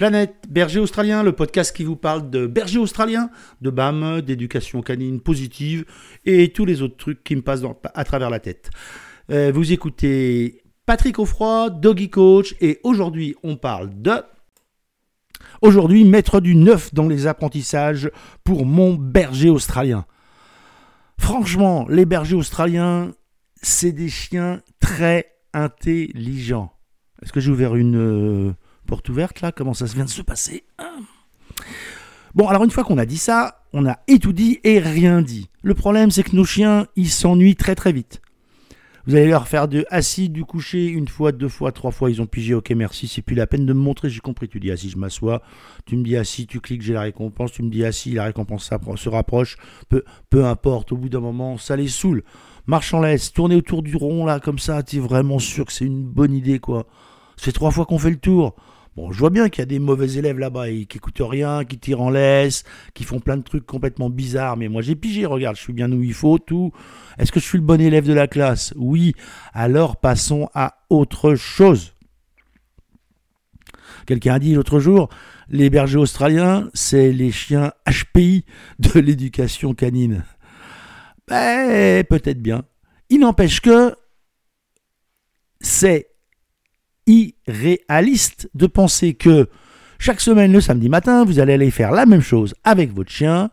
Planète Berger Australien, le podcast qui vous parle de berger australien, de BAM, d'éducation canine positive et tous les autres trucs qui me passent à travers la tête. Euh, vous écoutez Patrick Offroy, Doggy Coach, et aujourd'hui on parle de... Aujourd'hui, mettre du neuf dans les apprentissages pour mon berger australien. Franchement, les bergers australiens, c'est des chiens très intelligents. Est-ce que j'ai ouvert une... Euh, porte ouverte là, comment ça se vient de se passer hein Bon, alors une fois qu'on a dit ça, on a et tout dit et rien dit. Le problème, c'est que nos chiens, ils s'ennuient très très vite. Vous allez leur faire de assis, du coucher, une fois, deux fois, trois fois, ils ont pigé, ok merci, c'est plus la peine de me montrer, j'ai compris, tu dis assis, je m'assois, tu me dis assis, tu cliques, j'ai la récompense, tu me dis assis, la récompense se rapproche, peu, peu importe, au bout d'un moment, ça les saoule. Marche en laisse, tournez autour du rond là, comme ça, tu es vraiment sûr que c'est une bonne idée quoi. C'est trois fois qu'on fait le tour. Bon, je vois bien qu'il y a des mauvais élèves là-bas qui écoutent rien, qui tirent en laisse, qui font plein de trucs complètement bizarres. Mais moi, j'ai pigé, regarde, je suis bien où il faut, tout. Est-ce que je suis le bon élève de la classe? Oui. Alors, passons à autre chose. Quelqu'un a dit l'autre jour, les bergers australiens, c'est les chiens HPI de l'éducation canine. Ben, peut-être bien. Il n'empêche que c'est irréaliste de penser que chaque semaine le samedi matin, vous allez aller faire la même chose avec votre chien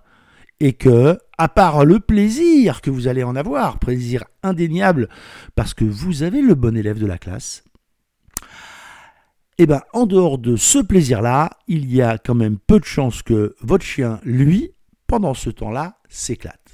et que, à part le plaisir que vous allez en avoir, plaisir indéniable parce que vous avez le bon élève de la classe, eh bien en dehors de ce plaisir-là, il y a quand même peu de chances que votre chien, lui, pendant ce temps-là, s'éclate.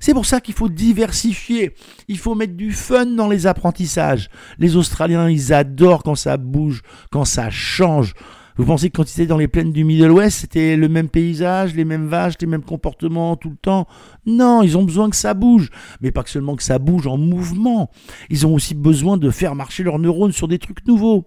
C'est pour ça qu'il faut diversifier. Il faut mettre du fun dans les apprentissages. Les Australiens, ils adorent quand ça bouge, quand ça change. Vous pensez que quand ils étaient dans les plaines du Middle West, c'était le même paysage, les mêmes vaches, les mêmes comportements tout le temps? Non, ils ont besoin que ça bouge. Mais pas seulement que ça bouge en mouvement. Ils ont aussi besoin de faire marcher leurs neurones sur des trucs nouveaux.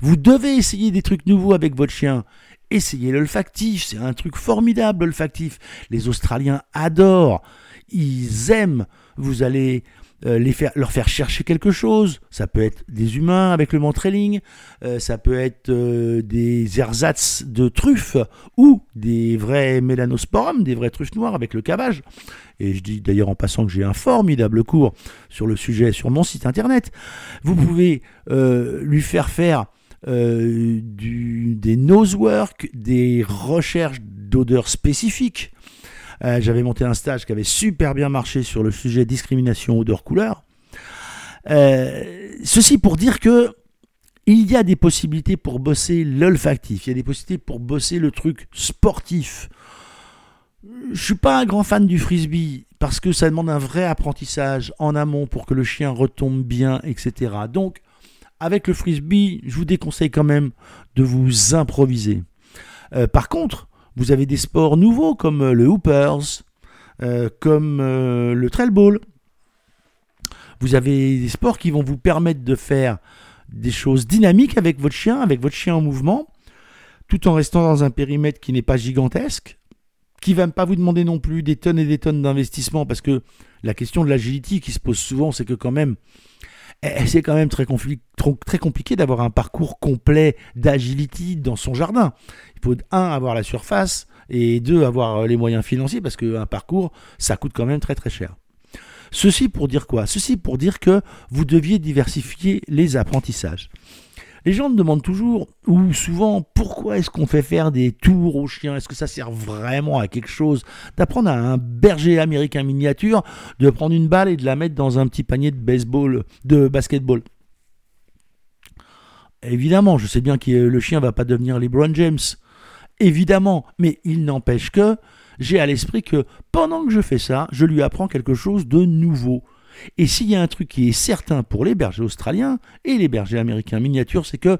Vous devez essayer des trucs nouveaux avec votre chien. Essayez l'olfactif, c'est un truc formidable l'olfactif. Les Australiens adorent, ils aiment. Vous allez euh, les faire, leur faire chercher quelque chose. Ça peut être des humains avec le mantrailing, euh, ça peut être euh, des ersatz de truffes ou des vrais mélanosporums, des vraies truffes noires avec le cavage. Et je dis d'ailleurs en passant que j'ai un formidable cours sur le sujet sur mon site internet. Vous pouvez lui faire faire euh, du, des nosework, des recherches d'odeurs spécifiques. Euh, j'avais monté un stage qui avait super bien marché sur le sujet discrimination odeur-couleur. Euh, ceci pour dire que il y a des possibilités pour bosser l'olfactif, il y a des possibilités pour bosser le truc sportif. Je suis pas un grand fan du frisbee parce que ça demande un vrai apprentissage en amont pour que le chien retombe bien, etc. Donc avec le frisbee, je vous déconseille quand même de vous improviser. Euh, par contre, vous avez des sports nouveaux comme euh, le hoopers, euh, comme le trail ball. Vous avez des sports qui vont vous permettre de faire des choses dynamiques avec votre chien, avec votre chien en mouvement, tout en restant dans un périmètre qui n'est pas gigantesque, qui va pas vous demander non plus des tonnes et des tonnes d'investissement, parce que la question de l'agility qui se pose souvent, c'est que quand même, c'est quand même très, très compliqué d'avoir un parcours complet d'agility dans son jardin. Il faut, un, avoir la surface, et deux, avoir euh, les moyens financiers, parce qu'un parcours, ça coûte quand même très très cher. Ceci pour dire quoi? Ceci pour dire que vous deviez diversifier les apprentissages. Les gens me demandent toujours, ou souvent, pourquoi est-ce qu'on fait faire des tours aux chiens? Est-ce que ça sert vraiment à quelque chose? D'apprendre à un berger américain miniature de prendre une balle et de la mettre dans un petit panier de baseball, de basketball. Évidemment, je sais bien que le chien va pas devenir LeBron James. Évidemment, mais il n'empêche que j'ai à l'esprit que pendant que je fais ça, je lui apprends quelque chose de nouveau. Et s'il y a un truc qui est certain pour les bergers australiens et les bergers américains miniatures, c'est que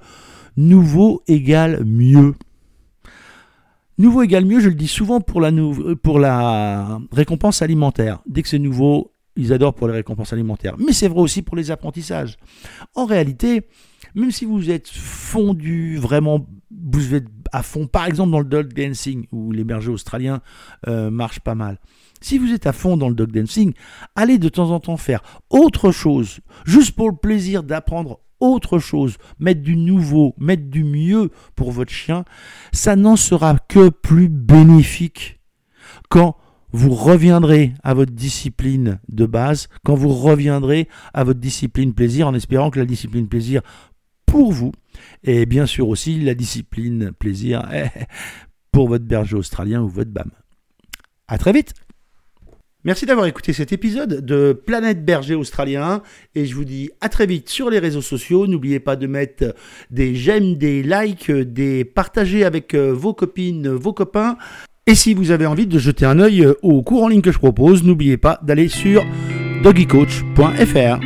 nouveau égale mieux. Nouveau égale mieux, je le dis souvent pour la, la récompense alimentaire. Dès que c'est nouveau, ils adorent pour les récompenses alimentaires. Mais c'est vrai aussi pour les apprentissages. En réalité, même si vous êtes fondu, vraiment, vous êtes à fond, par exemple dans le dog dancing, où les bergers australiens euh, marchent pas mal, si vous êtes à fond dans le dog dancing, allez de temps en temps faire autre chose, juste pour le plaisir d'apprendre autre chose, mettre du nouveau, mettre du mieux pour votre chien, ça n'en sera que plus bénéfique quand vous reviendrez à votre discipline de base, quand vous reviendrez à votre discipline plaisir, en espérant que la discipline plaisir pour vous, et bien sûr aussi la discipline plaisir pour votre berger australien ou votre BAM. À très vite Merci d'avoir écouté cet épisode de Planète Berger Australien et je vous dis à très vite sur les réseaux sociaux. N'oubliez pas de mettre des j'aime, des likes, des partager avec euh, vos copines, vos copains. Et si vous avez envie de jeter un œil au cours en ligne que je propose, n'oubliez pas d'aller sur doggycoach.fr.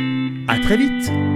À très vite